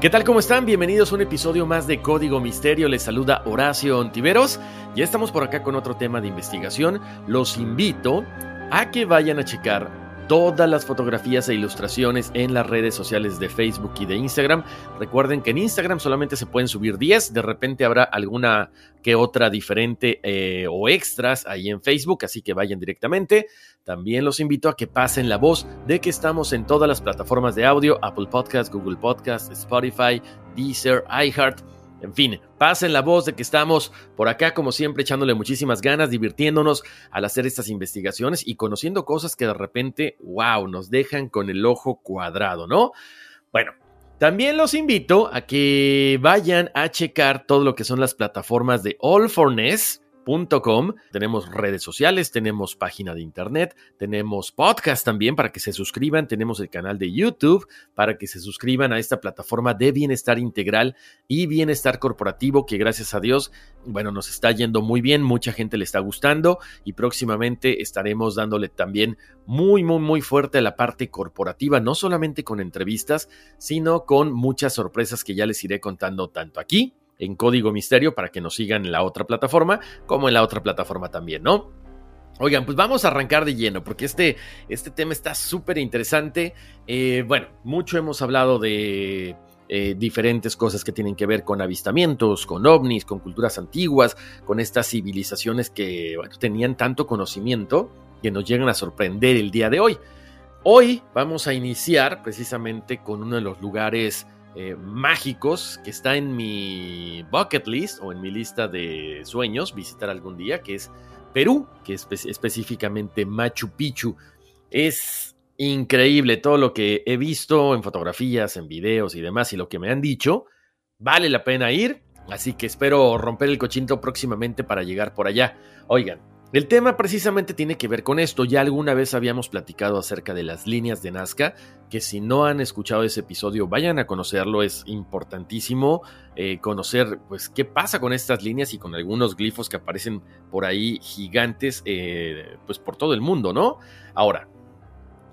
¿Qué tal? ¿Cómo están? Bienvenidos a un episodio más de Código Misterio. Les saluda Horacio Ontiveros. Ya estamos por acá con otro tema de investigación. Los invito a que vayan a checar todas las fotografías e ilustraciones en las redes sociales de Facebook y de Instagram. Recuerden que en Instagram solamente se pueden subir 10, de repente habrá alguna que otra diferente eh, o extras ahí en Facebook, así que vayan directamente. También los invito a que pasen la voz de que estamos en todas las plataformas de audio, Apple Podcast, Google Podcast, Spotify, Deezer, iHeart en fin, pasen la voz de que estamos por acá, como siempre, echándole muchísimas ganas, divirtiéndonos al hacer estas investigaciones y conociendo cosas que de repente, wow, nos dejan con el ojo cuadrado, ¿no? Bueno, también los invito a que vayan a checar todo lo que son las plataformas de All for Ness tenemos redes sociales, tenemos página de internet, tenemos podcast también para que se suscriban, tenemos el canal de YouTube para que se suscriban a esta plataforma de bienestar integral y bienestar corporativo que gracias a Dios, bueno, nos está yendo muy bien, mucha gente le está gustando y próximamente estaremos dándole también muy, muy, muy fuerte a la parte corporativa, no solamente con entrevistas, sino con muchas sorpresas que ya les iré contando tanto aquí en código misterio para que nos sigan en la otra plataforma, como en la otra plataforma también, ¿no? Oigan, pues vamos a arrancar de lleno, porque este, este tema está súper interesante. Eh, bueno, mucho hemos hablado de eh, diferentes cosas que tienen que ver con avistamientos, con ovnis, con culturas antiguas, con estas civilizaciones que tenían tanto conocimiento que nos llegan a sorprender el día de hoy. Hoy vamos a iniciar precisamente con uno de los lugares eh, mágicos que está en mi bucket list o en mi lista de sueños visitar algún día, que es Perú, que es específicamente Machu Picchu. Es increíble todo lo que he visto en fotografías, en videos y demás y lo que me han dicho. Vale la pena ir, así que espero romper el cochinto próximamente para llegar por allá. Oigan, el tema precisamente tiene que ver con esto. Ya alguna vez habíamos platicado acerca de las líneas de Nazca, que si no han escuchado ese episodio, vayan a conocerlo. Es importantísimo eh, conocer, pues, qué pasa con estas líneas y con algunos glifos que aparecen por ahí gigantes, eh, pues, por todo el mundo, ¿no? Ahora,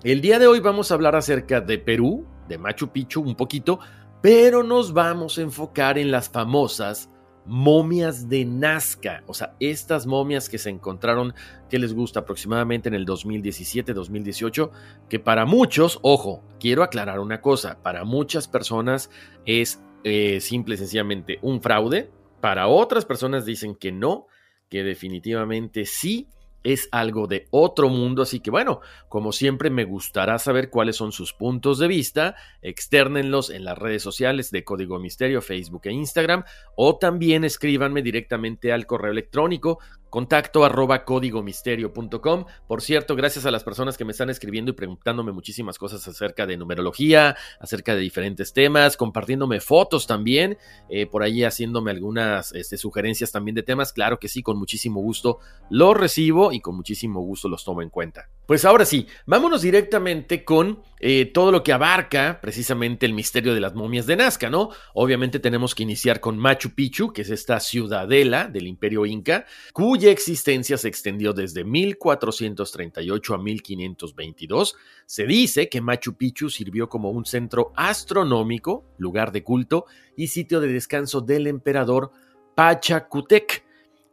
el día de hoy vamos a hablar acerca de Perú, de Machu Picchu, un poquito, pero nos vamos a enfocar en las famosas momias de Nazca, o sea, estas momias que se encontraron, que les gusta aproximadamente en el 2017-2018, que para muchos, ojo, quiero aclarar una cosa, para muchas personas es eh, simple y sencillamente un fraude, para otras personas dicen que no, que definitivamente sí, es algo de otro mundo, así que bueno, como siempre me gustará saber cuáles son sus puntos de vista, externenlos en las redes sociales de Código Misterio, Facebook e Instagram, o también escríbanme directamente al correo electrónico contacto arroba códigomisterio.com. Por cierto, gracias a las personas que me están escribiendo y preguntándome muchísimas cosas acerca de numerología, acerca de diferentes temas, compartiéndome fotos también, eh, por ahí haciéndome algunas este, sugerencias también de temas. Claro que sí, con muchísimo gusto los recibo y con muchísimo gusto los tomo en cuenta. Pues ahora sí, vámonos directamente con eh, todo lo que abarca precisamente el misterio de las momias de Nazca, ¿no? Obviamente tenemos que iniciar con Machu Picchu, que es esta ciudadela del imperio inca, cuya existencia se extendió desde 1438 a 1522. Se dice que Machu Picchu sirvió como un centro astronómico, lugar de culto y sitio de descanso del emperador Pachacutec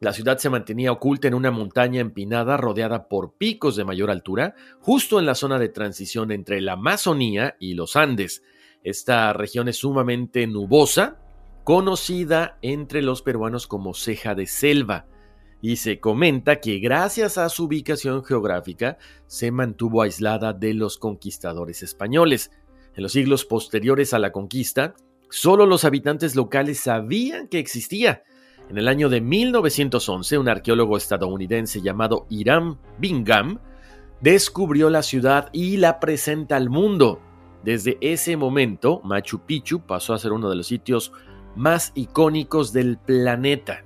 la ciudad se mantenía oculta en una montaña empinada rodeada por picos de mayor altura, justo en la zona de transición entre la Amazonía y los Andes. Esta región es sumamente nubosa, conocida entre los peruanos como ceja de selva, y se comenta que gracias a su ubicación geográfica se mantuvo aislada de los conquistadores españoles. En los siglos posteriores a la conquista, solo los habitantes locales sabían que existía, en el año de 1911, un arqueólogo estadounidense llamado Iram Bingham descubrió la ciudad y la presenta al mundo. Desde ese momento, Machu Picchu pasó a ser uno de los sitios más icónicos del planeta.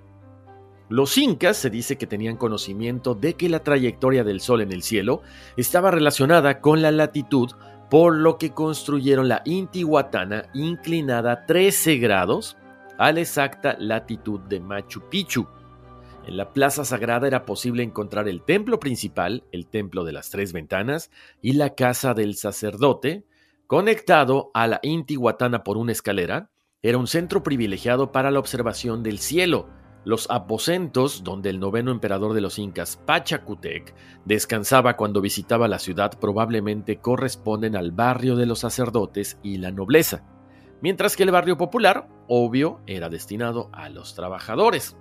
Los incas se dice que tenían conocimiento de que la trayectoria del Sol en el cielo estaba relacionada con la latitud, por lo que construyeron la Intihuatana inclinada 13 grados a la exacta latitud de Machu Picchu. En la plaza sagrada era posible encontrar el templo principal, el templo de las tres ventanas, y la casa del sacerdote, conectado a la Intihuatana por una escalera, era un centro privilegiado para la observación del cielo. Los aposentos donde el noveno emperador de los incas, Pachacutec, descansaba cuando visitaba la ciudad probablemente corresponden al barrio de los sacerdotes y la nobleza mientras que el barrio popular, obvio, era destinado a los trabajadores.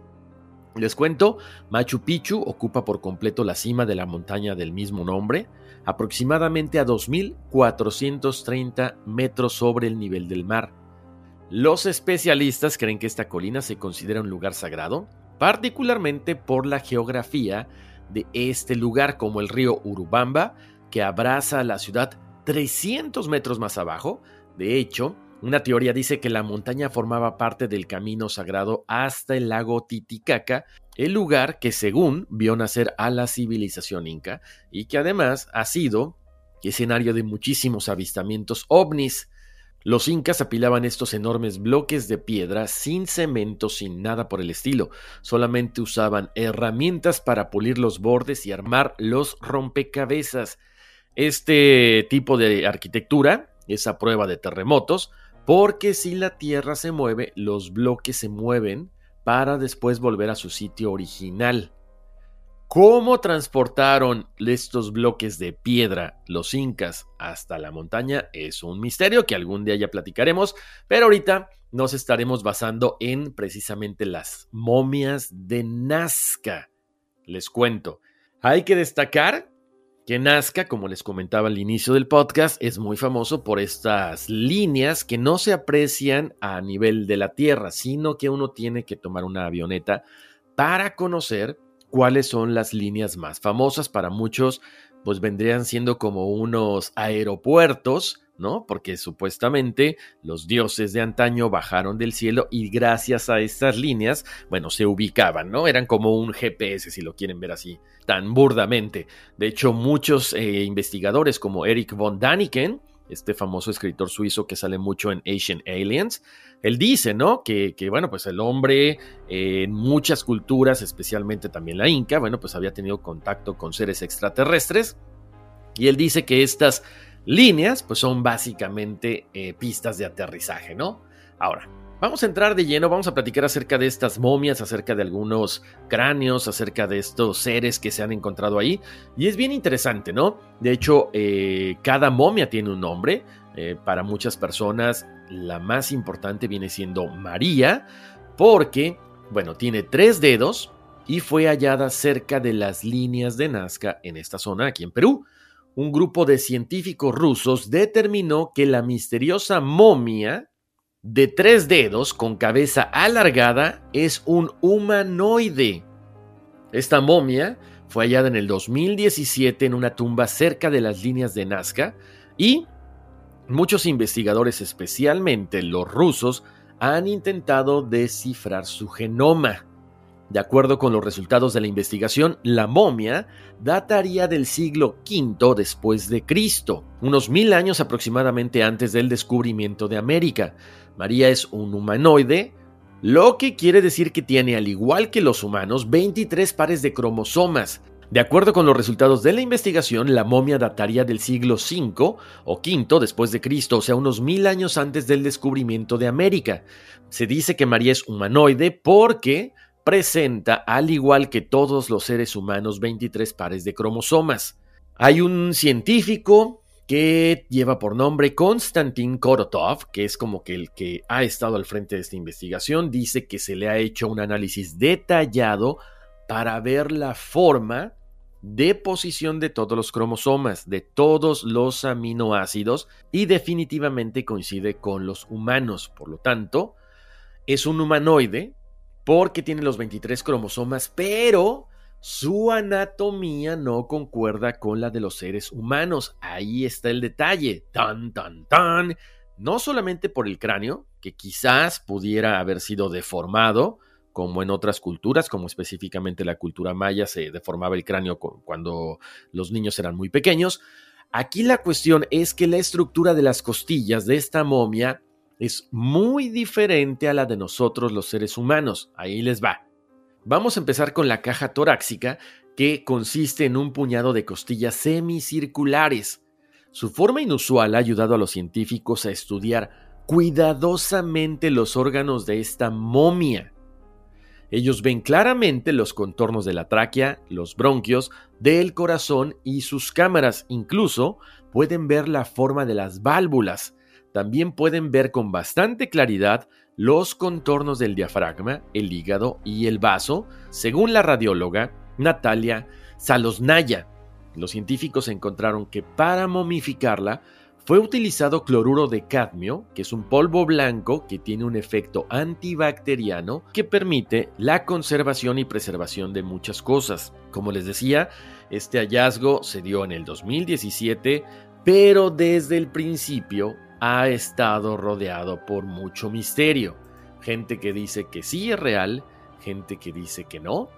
Les cuento, Machu Picchu ocupa por completo la cima de la montaña del mismo nombre, aproximadamente a 2.430 metros sobre el nivel del mar. Los especialistas creen que esta colina se considera un lugar sagrado, particularmente por la geografía de este lugar, como el río Urubamba, que abraza la ciudad 300 metros más abajo. De hecho, una teoría dice que la montaña formaba parte del camino sagrado hasta el lago Titicaca, el lugar que según vio nacer a la civilización inca y que además ha sido escenario de muchísimos avistamientos ovnis. Los incas apilaban estos enormes bloques de piedra sin cemento, sin nada por el estilo. Solamente usaban herramientas para pulir los bordes y armar los rompecabezas. Este tipo de arquitectura, esa prueba de terremotos, porque si la Tierra se mueve, los bloques se mueven para después volver a su sitio original. ¿Cómo transportaron estos bloques de piedra los incas hasta la montaña? Es un misterio que algún día ya platicaremos, pero ahorita nos estaremos basando en precisamente las momias de Nazca. Les cuento. Hay que destacar que Nazca, como les comentaba al inicio del podcast, es muy famoso por estas líneas que no se aprecian a nivel de la Tierra, sino que uno tiene que tomar una avioneta para conocer cuáles son las líneas más famosas. Para muchos, pues vendrían siendo como unos aeropuertos ¿no? Porque supuestamente los dioses de antaño bajaron del cielo y gracias a estas líneas, bueno, se ubicaban, ¿no? Eran como un GPS, si lo quieren ver así, tan burdamente. De hecho, muchos eh, investigadores como Eric von Daniken, este famoso escritor suizo que sale mucho en Asian Aliens, él dice, ¿no? Que, que bueno, pues el hombre eh, en muchas culturas, especialmente también la inca, bueno, pues había tenido contacto con seres extraterrestres. Y él dice que estas líneas, pues son básicamente eh, pistas de aterrizaje, ¿no? Ahora, vamos a entrar de lleno, vamos a platicar acerca de estas momias, acerca de algunos cráneos, acerca de estos seres que se han encontrado ahí. Y es bien interesante, ¿no? De hecho, eh, cada momia tiene un nombre. Eh, para muchas personas, la más importante viene siendo María, porque, bueno, tiene tres dedos y fue hallada cerca de las líneas de Nazca en esta zona, aquí en Perú un grupo de científicos rusos determinó que la misteriosa momia de tres dedos con cabeza alargada es un humanoide. Esta momia fue hallada en el 2017 en una tumba cerca de las líneas de Nazca y muchos investigadores, especialmente los rusos, han intentado descifrar su genoma. De acuerdo con los resultados de la investigación, la momia dataría del siglo V después de Cristo, unos mil años aproximadamente antes del descubrimiento de América. María es un humanoide, lo que quiere decir que tiene, al igual que los humanos, 23 pares de cromosomas. De acuerdo con los resultados de la investigación, la momia dataría del siglo V o V después de Cristo, o sea, unos mil años antes del descubrimiento de América. Se dice que María es humanoide porque presenta, al igual que todos los seres humanos, 23 pares de cromosomas. Hay un científico que lleva por nombre Konstantin Korotov, que es como que el que ha estado al frente de esta investigación, dice que se le ha hecho un análisis detallado para ver la forma de posición de todos los cromosomas, de todos los aminoácidos, y definitivamente coincide con los humanos. Por lo tanto, es un humanoide porque tiene los 23 cromosomas, pero su anatomía no concuerda con la de los seres humanos. Ahí está el detalle. Tan, tan, tan. No solamente por el cráneo, que quizás pudiera haber sido deformado, como en otras culturas, como específicamente la cultura maya se deformaba el cráneo cuando los niños eran muy pequeños. Aquí la cuestión es que la estructura de las costillas de esta momia es muy diferente a la de nosotros los seres humanos. Ahí les va. Vamos a empezar con la caja torácica, que consiste en un puñado de costillas semicirculares. Su forma inusual ha ayudado a los científicos a estudiar cuidadosamente los órganos de esta momia. Ellos ven claramente los contornos de la tráquea, los bronquios, del corazón y sus cámaras. Incluso pueden ver la forma de las válvulas, también pueden ver con bastante claridad los contornos del diafragma, el hígado y el vaso, según la radióloga Natalia Salosnaya. Los científicos encontraron que para momificarla fue utilizado cloruro de cadmio, que es un polvo blanco que tiene un efecto antibacteriano que permite la conservación y preservación de muchas cosas. Como les decía, este hallazgo se dio en el 2017, pero desde el principio ha estado rodeado por mucho misterio. Gente que dice que sí es real, gente que dice que no.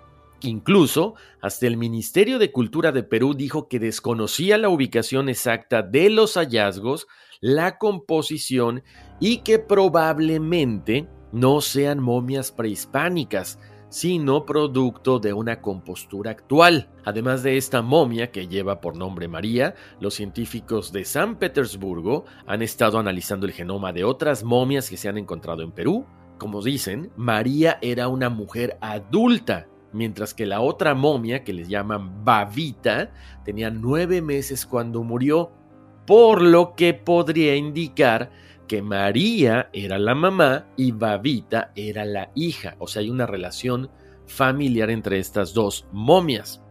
Incluso hasta el Ministerio de Cultura de Perú dijo que desconocía la ubicación exacta de los hallazgos, la composición y que probablemente no sean momias prehispánicas, sino producto de una compostura actual. Además de esta momia que lleva por nombre María, los científicos de San Petersburgo han estado analizando el genoma de otras momias que se han encontrado en Perú. Como dicen, María era una mujer adulta, mientras que la otra momia, que les llaman Babita, tenía nueve meses cuando murió, por lo que podría indicar que María era la mamá y Babita era la hija, o sea, hay una relación familiar entre estas dos momias.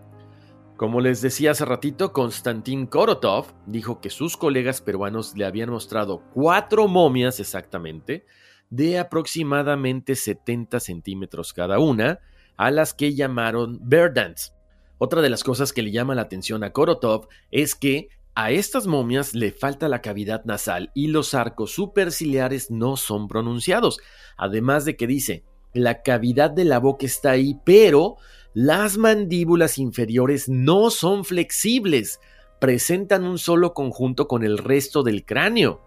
Como les decía hace ratito, Konstantin Korotov dijo que sus colegas peruanos le habían mostrado cuatro momias exactamente, de aproximadamente 70 centímetros cada una, a las que llamaron Verdants. Otra de las cosas que le llama la atención a Korotov es que a estas momias le falta la cavidad nasal y los arcos superciliares no son pronunciados. Además de que dice, la cavidad de la boca está ahí, pero las mandíbulas inferiores no son flexibles, presentan un solo conjunto con el resto del cráneo.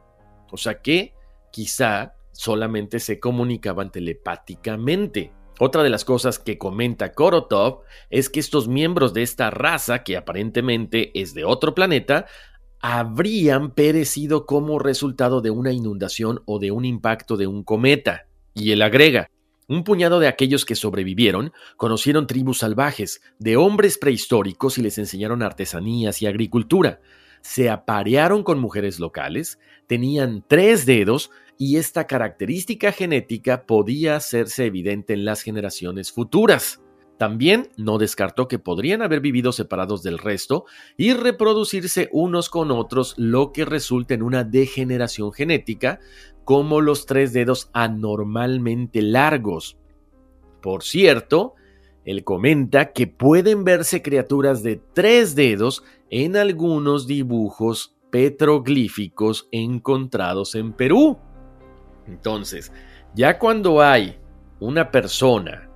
O sea que quizá solamente se comunicaban telepáticamente. Otra de las cosas que comenta Korotov es que estos miembros de esta raza, que aparentemente es de otro planeta, habrían perecido como resultado de una inundación o de un impacto de un cometa. Y él agrega, un puñado de aquellos que sobrevivieron conocieron tribus salvajes, de hombres prehistóricos y les enseñaron artesanías y agricultura. Se aparearon con mujeres locales, tenían tres dedos y esta característica genética podía hacerse evidente en las generaciones futuras. También no descartó que podrían haber vivido separados del resto y reproducirse unos con otros, lo que resulta en una degeneración genética, como los tres dedos anormalmente largos. Por cierto, él comenta que pueden verse criaturas de tres dedos en algunos dibujos petroglíficos encontrados en Perú. Entonces, ya cuando hay una persona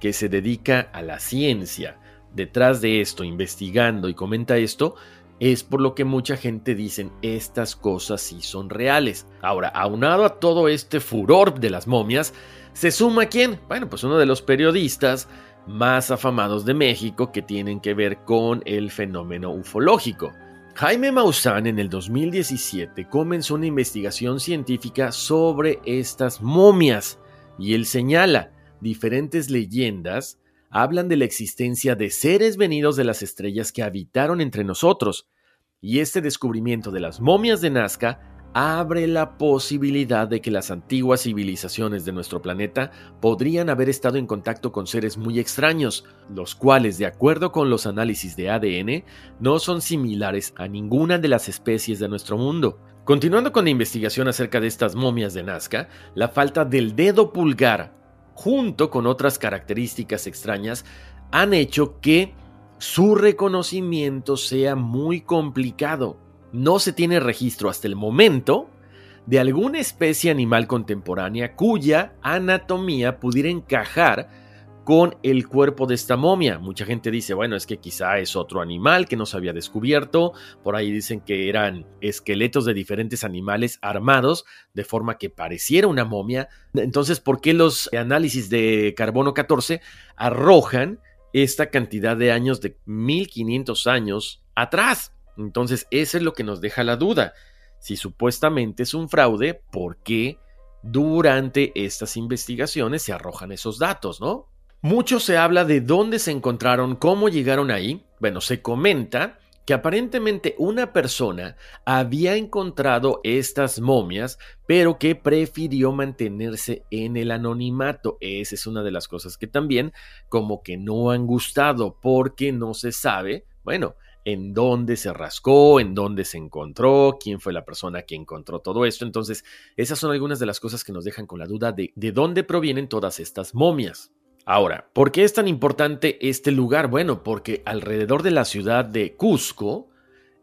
que se dedica a la ciencia detrás de esto, investigando y comenta esto, es por lo que mucha gente dice estas cosas sí son reales. Ahora, aunado a todo este furor de las momias, se suma quién? Bueno, pues uno de los periodistas más afamados de México que tienen que ver con el fenómeno ufológico. Jaime Maussan en el 2017 comenzó una investigación científica sobre estas momias y él señala diferentes leyendas hablan de la existencia de seres venidos de las estrellas que habitaron entre nosotros, y este descubrimiento de las momias de Nazca abre la posibilidad de que las antiguas civilizaciones de nuestro planeta podrían haber estado en contacto con seres muy extraños, los cuales, de acuerdo con los análisis de ADN, no son similares a ninguna de las especies de nuestro mundo. Continuando con la investigación acerca de estas momias de Nazca, la falta del dedo pulgar, junto con otras características extrañas, han hecho que su reconocimiento sea muy complicado no se tiene registro hasta el momento de alguna especie animal contemporánea cuya anatomía pudiera encajar con el cuerpo de esta momia. Mucha gente dice, bueno, es que quizá es otro animal que no se había descubierto. Por ahí dicen que eran esqueletos de diferentes animales armados de forma que pareciera una momia. Entonces, ¿por qué los análisis de carbono 14 arrojan esta cantidad de años de 1500 años atrás? Entonces, eso es lo que nos deja la duda. Si supuestamente es un fraude, ¿por qué durante estas investigaciones se arrojan esos datos, no? Mucho se habla de dónde se encontraron, cómo llegaron ahí. Bueno, se comenta que aparentemente una persona había encontrado estas momias, pero que prefirió mantenerse en el anonimato. Esa es una de las cosas que también como que no han gustado porque no se sabe, bueno, en dónde se rascó, en dónde se encontró, quién fue la persona que encontró todo esto. Entonces, esas son algunas de las cosas que nos dejan con la duda de de dónde provienen todas estas momias. Ahora, ¿por qué es tan importante este lugar? Bueno, porque alrededor de la ciudad de Cusco,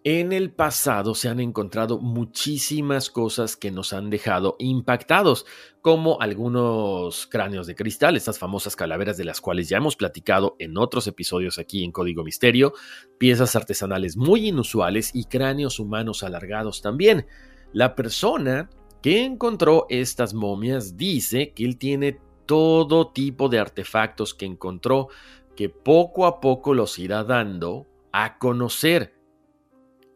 en el pasado se han encontrado muchísimas cosas que nos han dejado impactados, como algunos cráneos de cristal, estas famosas calaveras de las cuales ya hemos platicado en otros episodios aquí en Código Misterio, piezas artesanales muy inusuales y cráneos humanos alargados también. La persona que encontró estas momias dice que él tiene todo tipo de artefactos que encontró que poco a poco los irá dando a conocer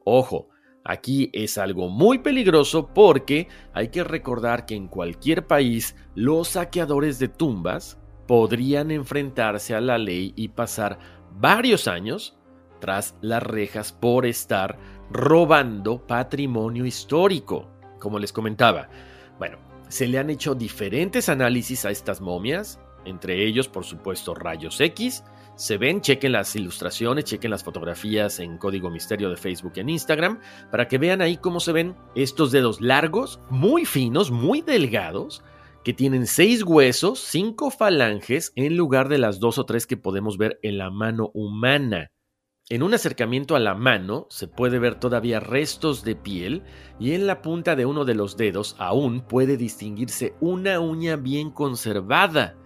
Ojo, aquí es algo muy peligroso porque hay que recordar que en cualquier país los saqueadores de tumbas podrían enfrentarse a la ley y pasar varios años tras las rejas por estar robando patrimonio histórico. Como les comentaba, bueno, se le han hecho diferentes análisis a estas momias, entre ellos por supuesto rayos X, se ven, chequen las ilustraciones, chequen las fotografías en Código Misterio de Facebook y en Instagram, para que vean ahí cómo se ven estos dedos largos, muy finos, muy delgados, que tienen seis huesos, cinco falanges, en lugar de las dos o tres que podemos ver en la mano humana. En un acercamiento a la mano se puede ver todavía restos de piel y en la punta de uno de los dedos aún puede distinguirse una uña bien conservada.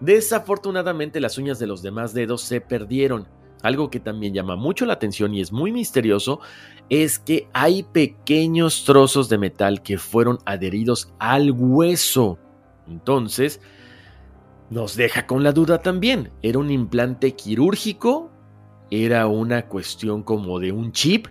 Desafortunadamente las uñas de los demás dedos se perdieron. Algo que también llama mucho la atención y es muy misterioso es que hay pequeños trozos de metal que fueron adheridos al hueso. Entonces, nos deja con la duda también. ¿Era un implante quirúrgico? ¿Era una cuestión como de un chip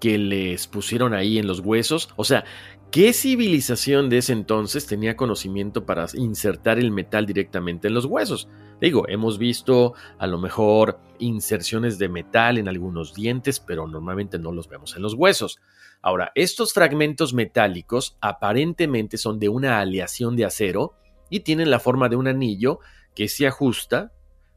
que les pusieron ahí en los huesos? O sea, ¿Qué civilización de ese entonces tenía conocimiento para insertar el metal directamente en los huesos? Digo, hemos visto a lo mejor inserciones de metal en algunos dientes, pero normalmente no los vemos en los huesos. Ahora, estos fragmentos metálicos aparentemente son de una aleación de acero y tienen la forma de un anillo que se ajusta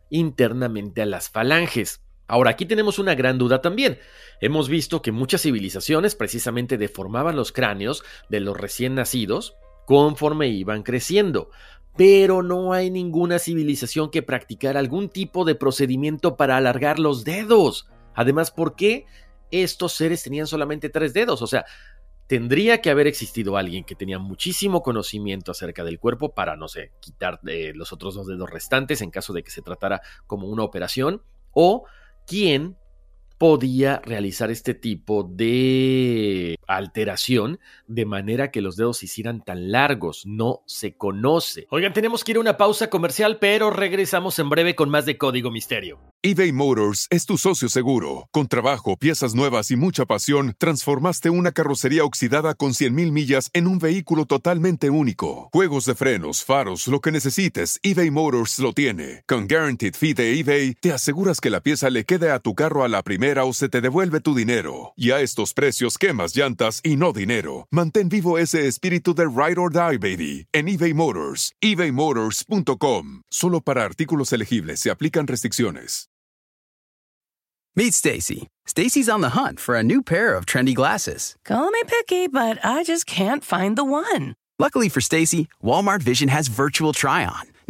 internamente a las falanges. Ahora, aquí tenemos una gran duda también. Hemos visto que muchas civilizaciones precisamente deformaban los cráneos de los recién nacidos conforme iban creciendo. pero no hay ninguna civilización que practicara algún tipo de procedimiento para alargar los dedos. Además, ¿por qué estos seres tenían solamente tres dedos? O sea, tendría que haber existido alguien que tenía muchísimo conocimiento acerca del cuerpo para, no sé, quitar eh, los otros dos dedos restantes en caso de que se tratara como una operación, o quien podía realizar este tipo de alteración de manera que los dedos hicieran tan largos. No se conoce. Oigan, tenemos que ir a una pausa comercial, pero regresamos en breve con más de Código Misterio. eBay Motors es tu socio seguro. Con trabajo, piezas nuevas y mucha pasión, transformaste una carrocería oxidada con 100.000 millas en un vehículo totalmente único. Juegos de frenos, faros, lo que necesites, eBay Motors lo tiene. Con Guaranteed Fee de eBay, te aseguras que la pieza le quede a tu carro a la primera o se te devuelve tu dinero. Y a estos precios quemas llantas y no dinero. Mantén vivo ese espíritu de ride or die, baby, en eBay Motors. ebaymotors.com. Solo para artículos elegibles se aplican restricciones. Meet Stacy. Stacy's on the hunt for a new pair of trendy glasses. Call me picky, but I just can't find the one. Luckily for Stacy, Walmart Vision has virtual try-on.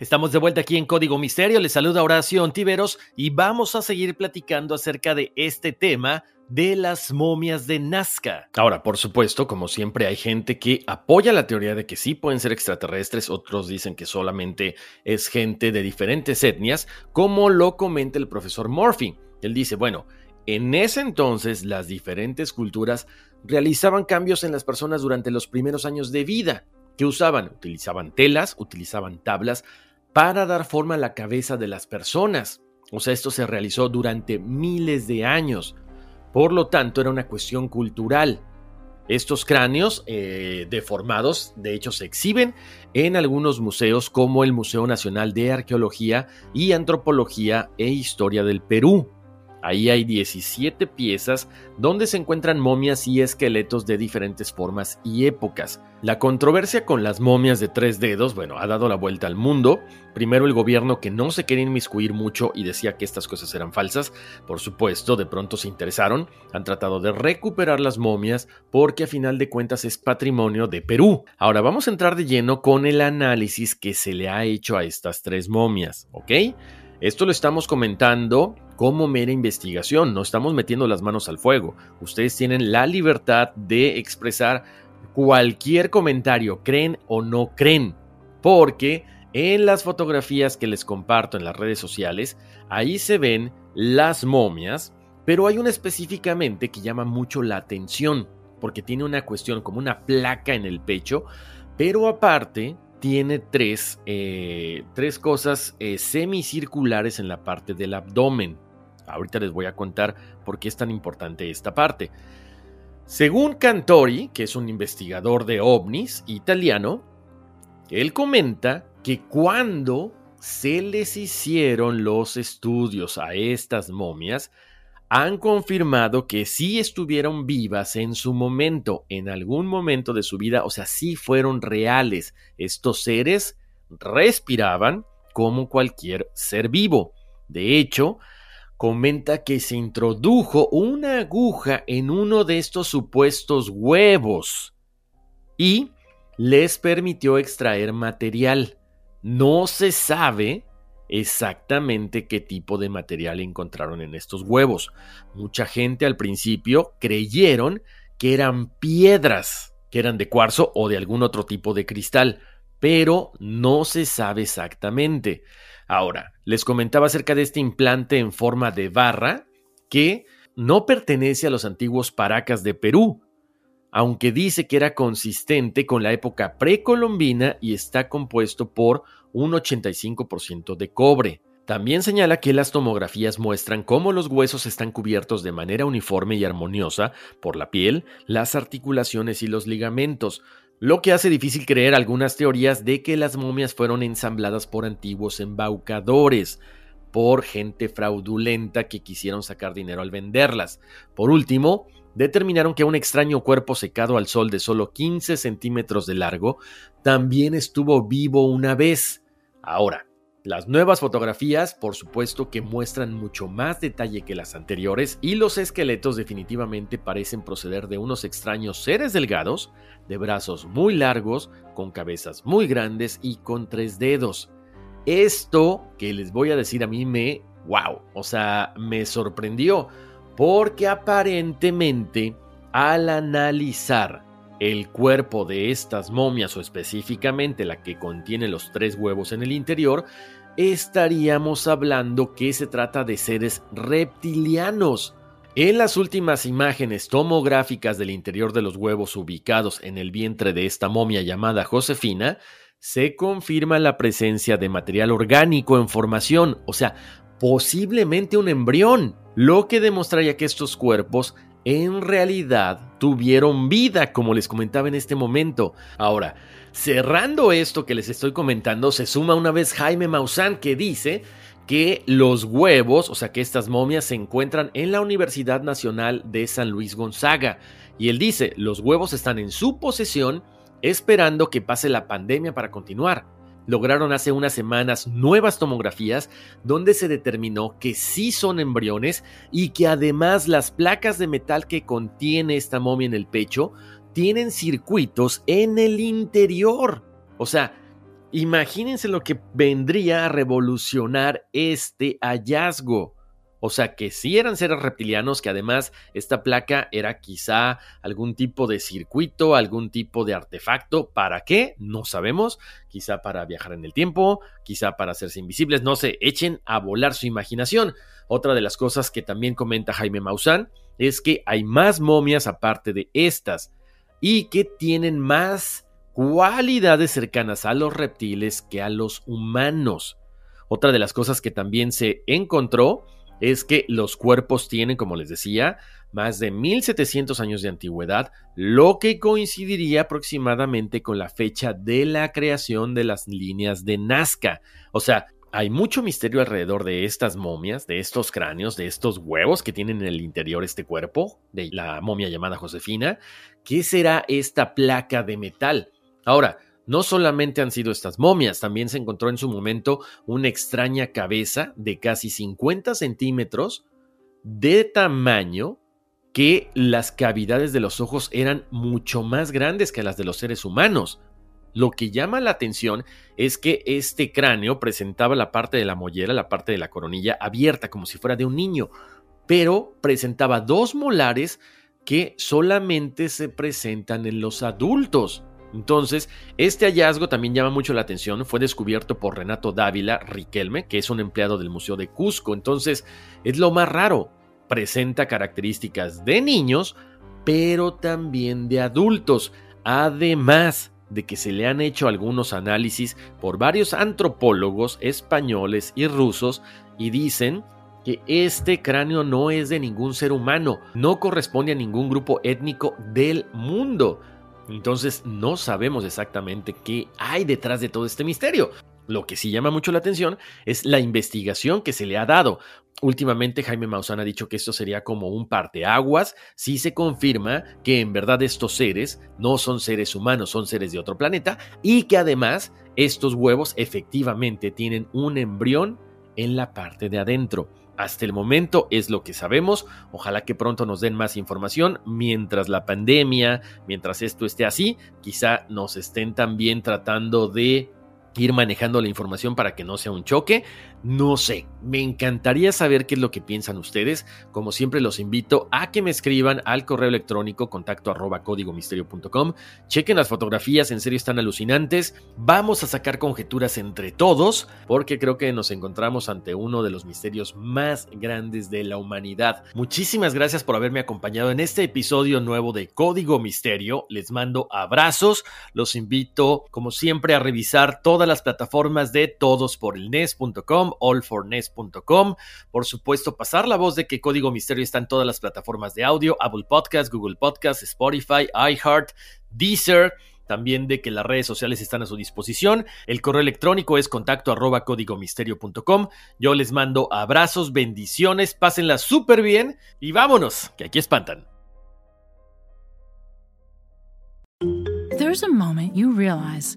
Estamos de vuelta aquí en Código Misterio. Les saluda Horacio Ontiveros y vamos a seguir platicando acerca de este tema de las momias de Nazca. Ahora, por supuesto, como siempre, hay gente que apoya la teoría de que sí pueden ser extraterrestres, otros dicen que solamente es gente de diferentes etnias, como lo comenta el profesor Murphy. Él dice, bueno, en ese entonces las diferentes culturas realizaban cambios en las personas durante los primeros años de vida. ¿Qué usaban? Utilizaban telas, utilizaban tablas, para dar forma a la cabeza de las personas. O sea, esto se realizó durante miles de años. Por lo tanto, era una cuestión cultural. Estos cráneos eh, deformados, de hecho, se exhiben en algunos museos como el Museo Nacional de Arqueología y Antropología e Historia del Perú. Ahí hay 17 piezas donde se encuentran momias y esqueletos de diferentes formas y épocas. La controversia con las momias de tres dedos, bueno, ha dado la vuelta al mundo. Primero el gobierno que no se quería inmiscuir mucho y decía que estas cosas eran falsas. Por supuesto, de pronto se interesaron, han tratado de recuperar las momias porque a final de cuentas es patrimonio de Perú. Ahora vamos a entrar de lleno con el análisis que se le ha hecho a estas tres momias, ¿ok? Esto lo estamos comentando como mera investigación, no estamos metiendo las manos al fuego. Ustedes tienen la libertad de expresar cualquier comentario, creen o no creen, porque en las fotografías que les comparto en las redes sociales, ahí se ven las momias, pero hay una específicamente que llama mucho la atención, porque tiene una cuestión como una placa en el pecho, pero aparte tiene tres, eh, tres cosas eh, semicirculares en la parte del abdomen. Ahorita les voy a contar por qué es tan importante esta parte. Según Cantori, que es un investigador de ovnis italiano, él comenta que cuando se les hicieron los estudios a estas momias, han confirmado que sí estuvieron vivas en su momento, en algún momento de su vida, o sea, sí fueron reales. Estos seres respiraban como cualquier ser vivo. De hecho, comenta que se introdujo una aguja en uno de estos supuestos huevos y les permitió extraer material. No se sabe exactamente qué tipo de material encontraron en estos huevos. Mucha gente al principio creyeron que eran piedras, que eran de cuarzo o de algún otro tipo de cristal, pero no se sabe exactamente. Ahora, les comentaba acerca de este implante en forma de barra que no pertenece a los antiguos paracas de Perú, aunque dice que era consistente con la época precolombina y está compuesto por un 85% de cobre. También señala que las tomografías muestran cómo los huesos están cubiertos de manera uniforme y armoniosa por la piel, las articulaciones y los ligamentos, lo que hace difícil creer algunas teorías de que las momias fueron ensambladas por antiguos embaucadores, por gente fraudulenta que quisieron sacar dinero al venderlas. Por último, determinaron que un extraño cuerpo secado al sol de solo 15 centímetros de largo también estuvo vivo una vez. Ahora, las nuevas fotografías, por supuesto que muestran mucho más detalle que las anteriores y los esqueletos definitivamente parecen proceder de unos extraños seres delgados, de brazos muy largos, con cabezas muy grandes y con tres dedos. Esto que les voy a decir a mí me, wow, o sea, me sorprendió, porque aparentemente al analizar el cuerpo de estas momias o específicamente la que contiene los tres huevos en el interior, estaríamos hablando que se trata de seres reptilianos. En las últimas imágenes tomográficas del interior de los huevos ubicados en el vientre de esta momia llamada Josefina, se confirma la presencia de material orgánico en formación, o sea, posiblemente un embrión, lo que demostraría que estos cuerpos en realidad tuvieron vida, como les comentaba en este momento. Ahora, cerrando esto que les estoy comentando, se suma una vez Jaime Maussan que dice que los huevos, o sea que estas momias se encuentran en la Universidad Nacional de San Luis Gonzaga. Y él dice, los huevos están en su posesión esperando que pase la pandemia para continuar lograron hace unas semanas nuevas tomografías donde se determinó que sí son embriones y que además las placas de metal que contiene esta momia en el pecho tienen circuitos en el interior. O sea, imagínense lo que vendría a revolucionar este hallazgo. O sea que sí eran seres reptilianos, que además esta placa era quizá algún tipo de circuito, algún tipo de artefacto. ¿Para qué? No sabemos. Quizá para viajar en el tiempo, quizá para hacerse invisibles. No se echen a volar su imaginación. Otra de las cosas que también comenta Jaime Maussan es que hay más momias aparte de estas y que tienen más cualidades cercanas a los reptiles que a los humanos. Otra de las cosas que también se encontró es que los cuerpos tienen, como les decía, más de 1700 años de antigüedad, lo que coincidiría aproximadamente con la fecha de la creación de las líneas de Nazca. O sea, hay mucho misterio alrededor de estas momias, de estos cráneos, de estos huevos que tienen en el interior este cuerpo, de la momia llamada Josefina. ¿Qué será esta placa de metal? Ahora, no solamente han sido estas momias, también se encontró en su momento una extraña cabeza de casi 50 centímetros de tamaño que las cavidades de los ojos eran mucho más grandes que las de los seres humanos. Lo que llama la atención es que este cráneo presentaba la parte de la mollera, la parte de la coronilla abierta como si fuera de un niño, pero presentaba dos molares que solamente se presentan en los adultos. Entonces, este hallazgo también llama mucho la atención, fue descubierto por Renato Dávila Riquelme, que es un empleado del Museo de Cusco, entonces es lo más raro, presenta características de niños, pero también de adultos, además de que se le han hecho algunos análisis por varios antropólogos españoles y rusos y dicen que este cráneo no es de ningún ser humano, no corresponde a ningún grupo étnico del mundo. Entonces no sabemos exactamente qué hay detrás de todo este misterio. Lo que sí llama mucho la atención es la investigación que se le ha dado. Últimamente Jaime Maussan ha dicho que esto sería como un parteaguas si se confirma que en verdad estos seres no son seres humanos, son seres de otro planeta y que además estos huevos efectivamente tienen un embrión en la parte de adentro. Hasta el momento es lo que sabemos. Ojalá que pronto nos den más información. Mientras la pandemia, mientras esto esté así, quizá nos estén también tratando de ir manejando la información para que no sea un choque. No sé, me encantaría saber qué es lo que piensan ustedes. Como siempre los invito a que me escriban al correo electrónico contacto arroba códigomisterio.com. Chequen las fotografías, en serio están alucinantes. Vamos a sacar conjeturas entre todos porque creo que nos encontramos ante uno de los misterios más grandes de la humanidad. Muchísimas gracias por haberme acompañado en este episodio nuevo de Código Misterio. Les mando abrazos. Los invito como siempre a revisar todas las plataformas de todosporelnes.com allforness.com. Por supuesto, pasar la voz de que Código Misterio está en todas las plataformas de audio, Apple Podcast, Google Podcast, Spotify, iHeart, Deezer también de que las redes sociales están a su disposición. El correo electrónico es contacto arroba códigomisterio.com. Yo les mando abrazos, bendiciones, pásenla súper bien y vámonos, que aquí espantan. There's a moment you realize